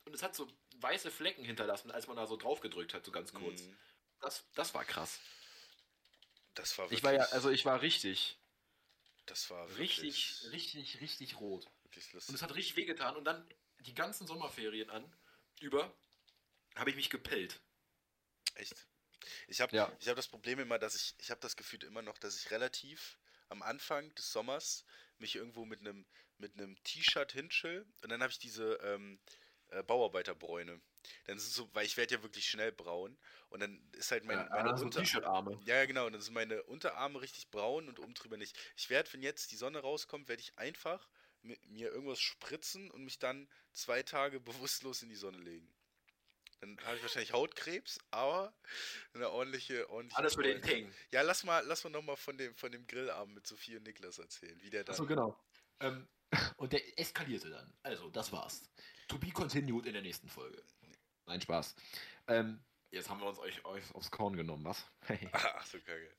und es hat so weiße Flecken hinterlassen, als man da so drauf gedrückt hat, so ganz kurz. Mhm. Das, das war krass. Das war wirklich, Ich war ja, also ich war richtig, das war wirklich, richtig, richtig, richtig rot. Und es hat richtig wehgetan und dann die ganzen Sommerferien an, über, habe ich mich gepellt. Echt? Ich habe Ja. ich hab das Problem immer, dass ich, ich habe das Gefühl immer noch, dass ich relativ am Anfang des Sommers mich irgendwo mit einem mit einem T-Shirt hinchill und dann habe ich diese ähm, äh, Bauarbeiterbräune. Dann sind so, weil ich werde ja wirklich schnell braun und dann ist halt mein, Ja, meine so Unter T-Shirt-Arme. ja, ja, genau. Und dann sind meine Unterarme richtig braun und oben drüber nicht. Ich werde, wenn jetzt die Sonne rauskommt, werde ich einfach mir irgendwas spritzen und mich dann zwei Tage bewusstlos in die Sonne legen. Dann habe ich wahrscheinlich Hautkrebs, aber eine ordentliche, ordentliche. Alles für den. Ting. Ja, lass mal, lass mal nochmal von dem, von dem Grillabend mit Sophie und Niklas erzählen, wie der dann. Achso, genau. Ähm, und der eskalierte dann. Also, das war's. To be continued in der nächsten Folge. Nein, Spaß. Ähm, jetzt haben wir uns euch, euch aufs Korn genommen, was? Ach so, kacke.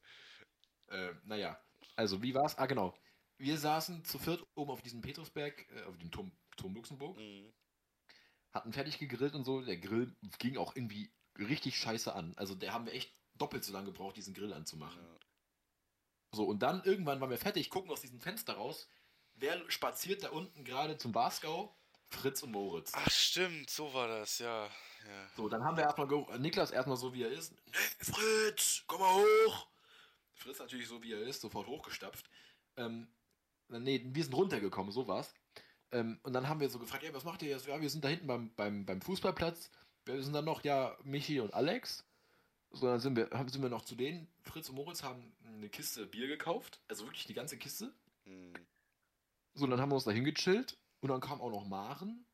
äh, naja, also wie war's? Ah, genau. Wir saßen zu viert oben auf diesem Petersberg, äh, auf dem Turm, Turm Luxemburg, Mhm. hatten fertig gegrillt und so. Der Grill ging auch irgendwie richtig scheiße an. Also, der haben wir echt doppelt so lange gebraucht, diesen Grill anzumachen. Ja. So, und dann irgendwann waren wir fertig, gucken aus diesem Fenster raus. Wer spaziert da unten gerade zum Wasgau? Fritz und Moritz. Ach, stimmt, so war das, ja. ja. So, dann haben wir erstmal Niklas erstmal so wie er ist. Nee, Fritz, komm mal hoch. Fritz natürlich so wie er ist, sofort hochgestapft. Ähm, nee, wir sind runtergekommen, so war's. Ähm, und dann haben wir so gefragt, ja, was macht ihr jetzt? Ja, wir sind da hinten beim, beim, beim Fußballplatz. Wir sind dann noch, ja, Michi und Alex. So, dann sind wir, haben- sind wir noch zu denen. Fritz und Moritz haben eine Kiste Bier gekauft. Also wirklich die ganze Kiste. Hm. So, dann haben wir uns da hingechillt. Und dann kam auch noch Maren.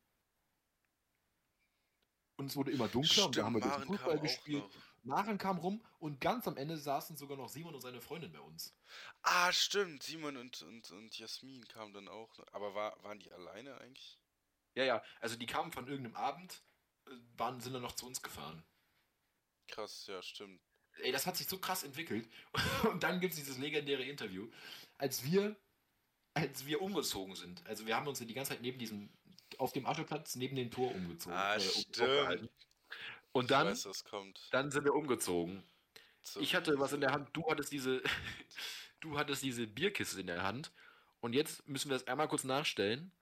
Und es wurde immer dunkler und da haben wir kam Fußball gespielt. noch. Maren kam rum und ganz am Ende saßen sogar noch Simon und seine Freundin bei uns. Ah, stimmt, Simon und, und, und Jasmin kamen dann auch. Aber war, waren die alleine eigentlich? Ja, ja, also die kamen von irgendeinem Abend, äh, waren, sind dann noch zu uns gefahren. Krass, ja, stimmt. Ey, das hat sich so krass entwickelt. Und dann gibt es dieses legendäre Interview, als wir, als wir umgezogen sind. Also wir haben uns die ganze Zeit neben diesem, auf dem Autoplatz neben dem Tor umgezogen. Ah, um- stimmt. Und dann, weiß, dann sind wir umgezogen. So, Ich hatte was in der Hand, du hattest diese, du hattest diese Bierkiste in der Hand. Und jetzt müssen wir das einmal kurz nachstellen.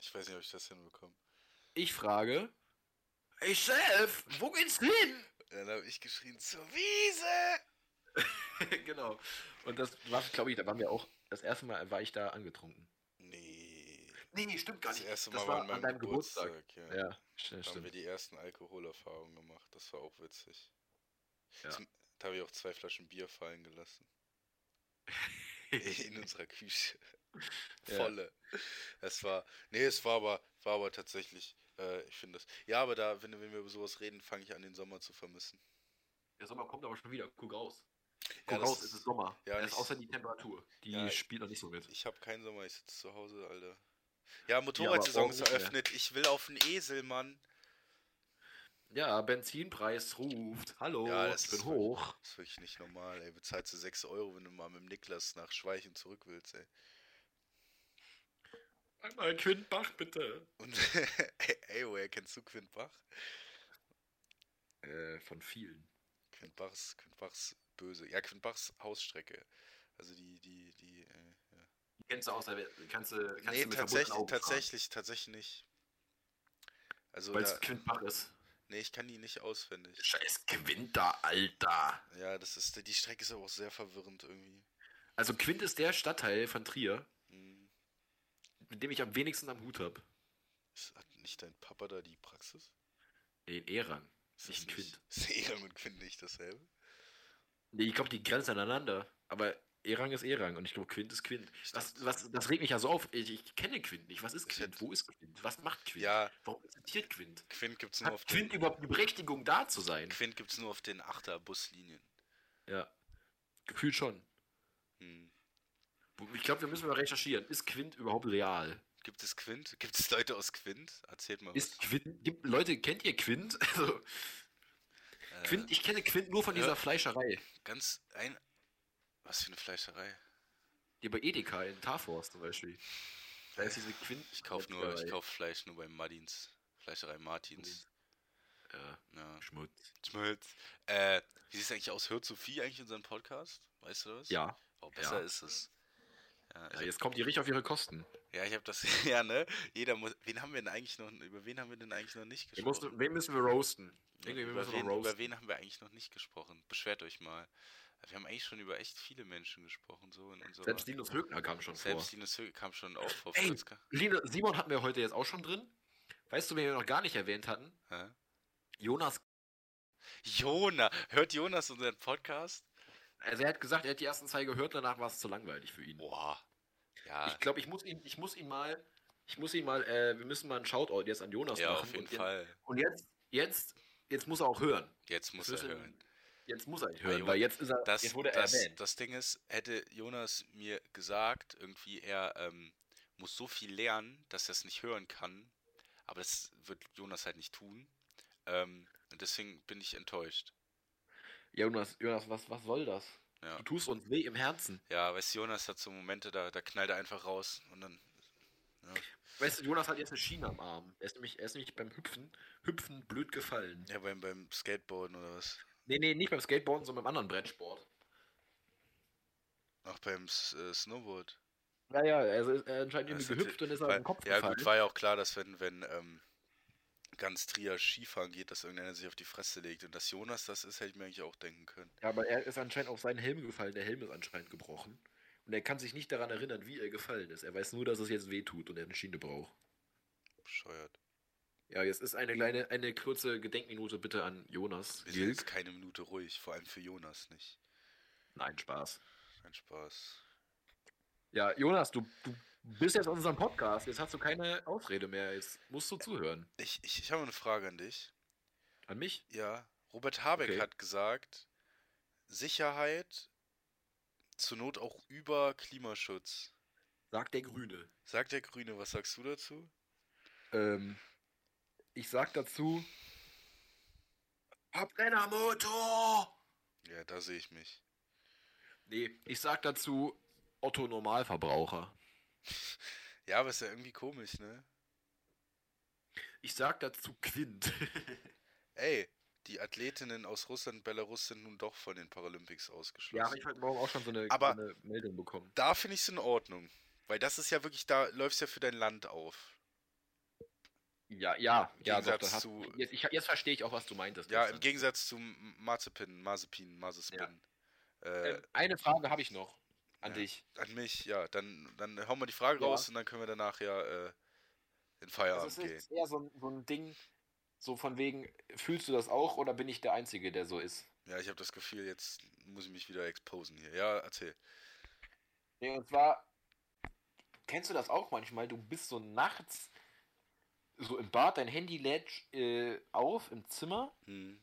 Ich weiß nicht, ob ich das hinbekomme. Ich frage, hey Chef, wo geht's hin? Dann habe ich geschrien, zur Wiese! genau. Und das war, glaube ich, da waren wir auch, das erste Mal war ich da angetrunken. Nee. Nee, nee, stimmt gar Das nicht. erste das Mal war war an meinem an deinem Geburtstag. Geburtstag. ja. Ja, stimmt, Da haben wir die ersten Alkoholerfahrungen gemacht. Das war auch witzig. Ja. Zum- Da habe ich auch zwei Flaschen Bier fallen gelassen. In unserer Küche. Ja. Volle. Es war. Nee, es war aber, war aber tatsächlich. Äh, ich finde das. Ja, aber da, wenn, wenn wir über sowas reden, fange ich an, den Sommer zu vermissen. Der Sommer kommt aber schon wieder. Guck raus. Ja, Guck das raus, ist- es ist Sommer. ja, Ja, ist außer die Temperatur. Die Ja, spielt noch nicht so mit. Ich habe keinen Sommer, ich sitze zu Hause, Alter. Ja, Motorradsaison ist mehr. eröffnet. Ich will auf den Esel, Mann. Ja, Benzinpreis ruft. Hallo, Ja, das ich bin ist hoch. Das ist wirklich nicht normal, ey. Bezahlst du 6 Euro, wenn du mal mit dem Niklas nach Schweichen zurück willst, ey. Einmal Quintbach, bitte. Und, ey, woher kennst du Quintbach? Äh, von vielen. Quintbachs, Quintbachs böse. Ja, Quintbachs Hausstrecke. Also die, die, die, äh, Kennst du aus der? Kannst du, kannst Nee, du mit tatsächlich, Augen fahren, tatsächlich, tatsächlich nicht. Also, Weil es Quintbach ist. nee, ich kann die nicht auswendig. Scheiß Quinter, Alter. Ja, das ist, die Strecke ist aber auch sehr verwirrend irgendwie. Also Quint ist der Stadtteil von Trier, Hm. mit dem ich am wenigsten am Hut habe. Ist, hat nicht dein Papa da die Praxis? Nee, in Erang. Ist Nicht in Quint. Ist Ehren und Quint nicht dasselbe? Nee, ich glaube, die grenzen aneinander. Aber Erang ist Erang und ich glaube, Quint ist Quint. Das, was, das regt mich ja so auf. Ich, ich kenne Quint nicht. Was ist Quint? Wo ist Quint? Was macht Quint? Ja, Warum existiert Quint? Quint gibt's nur auf Hat den, Quint überhaupt die Berechtigung, da zu sein? Quint gibt's nur auf den Achter-Buslinien. Ja. Gefühlt schon. Hm. Ich glaube, wir müssen mal recherchieren. Ist Quint überhaupt real? Gibt es Quint? Gibt es Leute aus Quint? Erzählt mal Ist was. Quint. Gibt, Leute, kennt ihr Quint? Also, Äh, Quint? Ich kenne Quint nur von ja. dieser Fleischerei. Ganz ein. Was für eine Fleischerei. Die bei Edeka in Tarforst zum Beispiel. Da ist diese Quint. Ich kaufe nur, ich kauf Fleisch nur bei Martins. Fleischerei Martins. Ja, Ja. Schmutz. Schmutz. Äh, wie sieht es eigentlich aus? Hört Sophie eigentlich unseren Podcast? Weißt du das? Ja. Oh, besser Ja. ist es. Ja, ja. hab, Jetzt kommt die richtig auf ihre Kosten. ja, ich habe das. Ja, ne? Jeder muss. Wen haben wir denn eigentlich noch. Über wen haben wir denn eigentlich noch nicht Wen, gesprochen? musst, wen müssen wir roasten? Irgendwie über, müssen wir wen, noch über roasten. wen haben wir eigentlich noch nicht gesprochen? Beschwert euch mal. Wir haben eigentlich schon über echt viele Menschen gesprochen, so in unserer. Selbst Linus Högner kam schon Selbst vor. Linus Höge kam schon auch vor. Ey, Simon hatten wir heute jetzt auch schon drin. Weißt du, wen wir noch gar nicht erwähnt hatten? Hä? Jonas. Jonas, hört Jonas unseren Podcast? Also er hat gesagt, er hat die ersten zwei gehört, danach war es zu langweilig für ihn. Boah. Ja, Ich glaube, ich muss ihn, ich muss ihn mal, ich muss ihn mal, äh, wir müssen mal einen Shoutout jetzt an Jonas ja, machen. auf jeden und, Fall. Und jetzt, jetzt, jetzt muss er auch hören. Jetzt muss Jetzt er hören. Jetzt muss er ihn hören, weil jetzt ist er, Das, jetzt wurde er das, erwähnt. das Ding ist, hätte Jonas mir gesagt, irgendwie, er ähm, muss so viel lernen, dass er es nicht hören kann. Aber das wird Jonas halt nicht tun. Ähm, und deswegen bin ich enttäuscht. Jonas, Jonas, was, was soll das? Ja. Du tust uns weh im Herzen. Ja, weißt du, Jonas hat so Momente, da, da knallt er einfach raus und dann. Ja, Weißt du, Jonas hat jetzt eine Schiene am Arm. Er ist nämlich, er ist nämlich beim Hüpfen, Hüpfen blöd gefallen. ja beim, beim Skateboarden oder was. Nee, nee, nicht beim Skateboarden, sondern beim anderen Brettsport. Auch beim äh, Snowboard. Ja, ja, also ist er anscheinend irgendwie ist gehüpft und ist auf den Kopf ja, gefallen. gut, war ja auch klar, dass wenn, wenn ähm, ganz Trier Skifahren geht, dass irgendeiner sich auf die Fresse legt. Und dass Jonas das ist, hätte ich mir eigentlich auch denken können. Ja, aber er ist anscheinend auf seinen Helm gefallen. Der Helm ist anscheinend gebrochen. Und er kann sich nicht daran erinnern, wie er gefallen ist. Er weiß nur, dass es jetzt wehtut und er eine Schiene braucht. Bescheuert. Ja, jetzt ist eine kleine, eine kurze Gedenkminute bitte an Jonas. Gilk. jetzt keine Minute ruhig, vor allem für Jonas nicht. Nein, Spaß. Kein Spaß. Ja, Jonas, du, du bist jetzt auf unserem Podcast. Jetzt hast du keine Ausrede mehr. Jetzt musst du zuhören. Ich, ich, ich habe eine Frage an dich. An mich? Ja, Robert Habeck Okay. hat gesagt, Sicherheit zur Not auch über Klimaschutz. Sagt der Grüne. Sagt der Grüne, was sagst du dazu? Ähm, ich sag dazu. Verbrennermotor! Ja, da sehe ich mich. Nee, ich sag dazu Otto Normalverbraucher. Ja, aber ist ja irgendwie komisch, ne? Ich sag dazu Quint. Ey, die Athletinnen aus Russland und Belarus sind nun doch von den Paralympics ausgeschlossen. ja, habe ich heute Morgen auch schon so eine, Aber- so eine Meldung bekommen. da finde ich es in Ordnung. Weil das ist ja wirklich, da läufst ja für dein Land auf. Ja, ja, ja, doch, Gegensatz hast, zu- jetzt, ich, jetzt verstehe ich auch, was du meintest. Ja, im Gegensatz zu M- Marzipin, Mazepin, Mazespin. Äh, Ähm, eine Frage habe ich noch an ja. dich. an mich, ja, dann, dann hauen wir die Frage Ja. raus und dann können wir danach ja äh, in Feierabend Das ist gehen. jetzt eher so ein, so ein Ding, so von wegen, fühlst du das auch oder bin ich der Einzige, der so ist? Ja, ich habe das Gefühl, jetzt muss ich mich wieder exposen hier. Ja, erzähl. Nee, und zwar, kennst du das auch manchmal? Du bist so nachts so im Bad, dein Handy lädt äh, auf im Zimmer, Hm,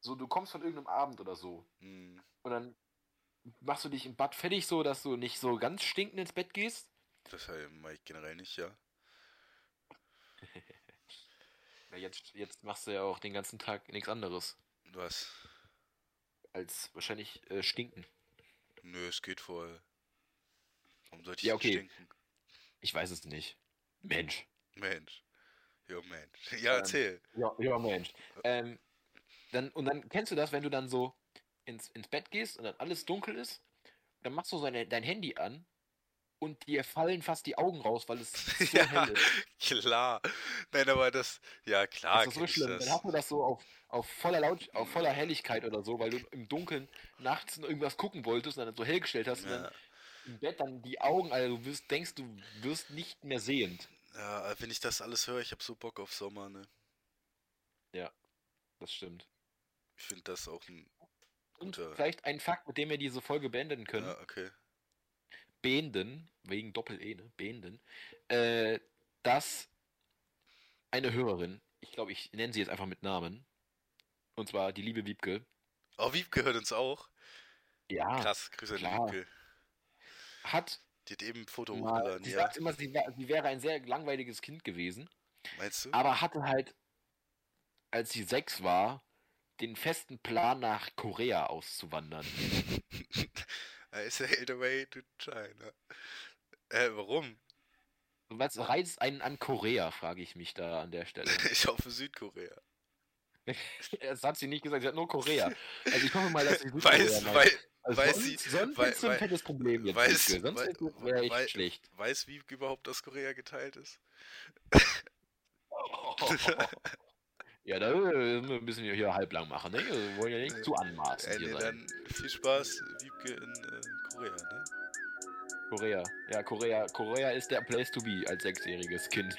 so du kommst von irgendeinem Abend oder so. hm. Und dann machst du dich im Bad fertig, so dass du nicht so ganz stinkend ins Bett gehst. Das halt mache ich generell nicht, ja. Ja, jetzt, jetzt machst du ja auch den ganzen Tag nichts anderes Was? als wahrscheinlich äh, stinken. Nö, es geht voll. Warum sollte ich Ja, okay. stinken? Ich weiß es nicht. Mensch. Mensch. Ja, Mensch. Ja, Ähm, erzähl. Ja, ja, Mensch. Ähm, dann, und dann kennst du das, wenn du dann so ins, ins Bett gehst und dann alles dunkel ist, dann machst du so deine, dein Handy an und dir fallen fast die Augen raus, weil es so ja, hell ist. klar. Nein, aber das, ja klar, Das ist so schlimm. das. Dann hast du das so auf, auf voller Laut, auf voller Helligkeit oder so, weil du im Dunkeln nachts irgendwas gucken wolltest und dann so hell gestellt hast und Ja, dann im Bett dann die Augen, also du wirst, denkst, du wirst nicht mehr sehend. Ja, wenn ich das alles höre, ich habe so Bock auf Sommer, ne? Das stimmt. Ich finde das auch ein Und guter. vielleicht ein Fakt, mit dem wir diese Folge beenden können. Ja, okay. Beenden, wegen Doppel-E, ne? Beenden, äh, dass eine Hörerin, ich glaube, ich nenne sie jetzt einfach mit Namen, und zwar die liebe Wiebke, Oh, Wiebke hört uns auch. ja, Krass, Grüße an. Wiebke. hat Die hat eben ein Foto mal, hochgeladen, sie ja. sagt immer, sie, wär, sie wäre ein sehr langweiliges Kind gewesen, Meinst du? aber hatte halt, als sie sechs war, den festen Plan nach Korea auszuwandern. I sailed away to China. Äh, warum? Was reizt einen an Korea, frage ich mich da an der Stelle. Ich hoffe Südkorea. Das hat sie nicht gesagt, sie hat nur Korea. Also ich hoffe mal, dass sie Weiß, Südkorea meint. weil, Also weiß sonst, sie- sonst weil- ist so ein weil- fettes Problem jetzt. weiß, sonst weil- wäre echt weil- schlecht. weiß Wiebke überhaupt, dass Korea geteilt ist? ja, da müssen wir hier halblang machen, ne? Wir wollen ja nicht zu anmaßen Äh, hier nee, sein. dann viel Spaß, Wiebke in äh, Korea, ne? Korea. Ja, Korea. Korea ist der Place to be als sechsjähriges Kind.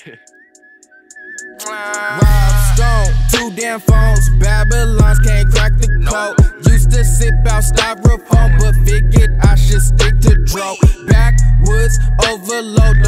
Rob Stone, two damn phones. Babylons can't crack the code. To sip out styrofoam, but figured I should stick to dro. Backwoods overload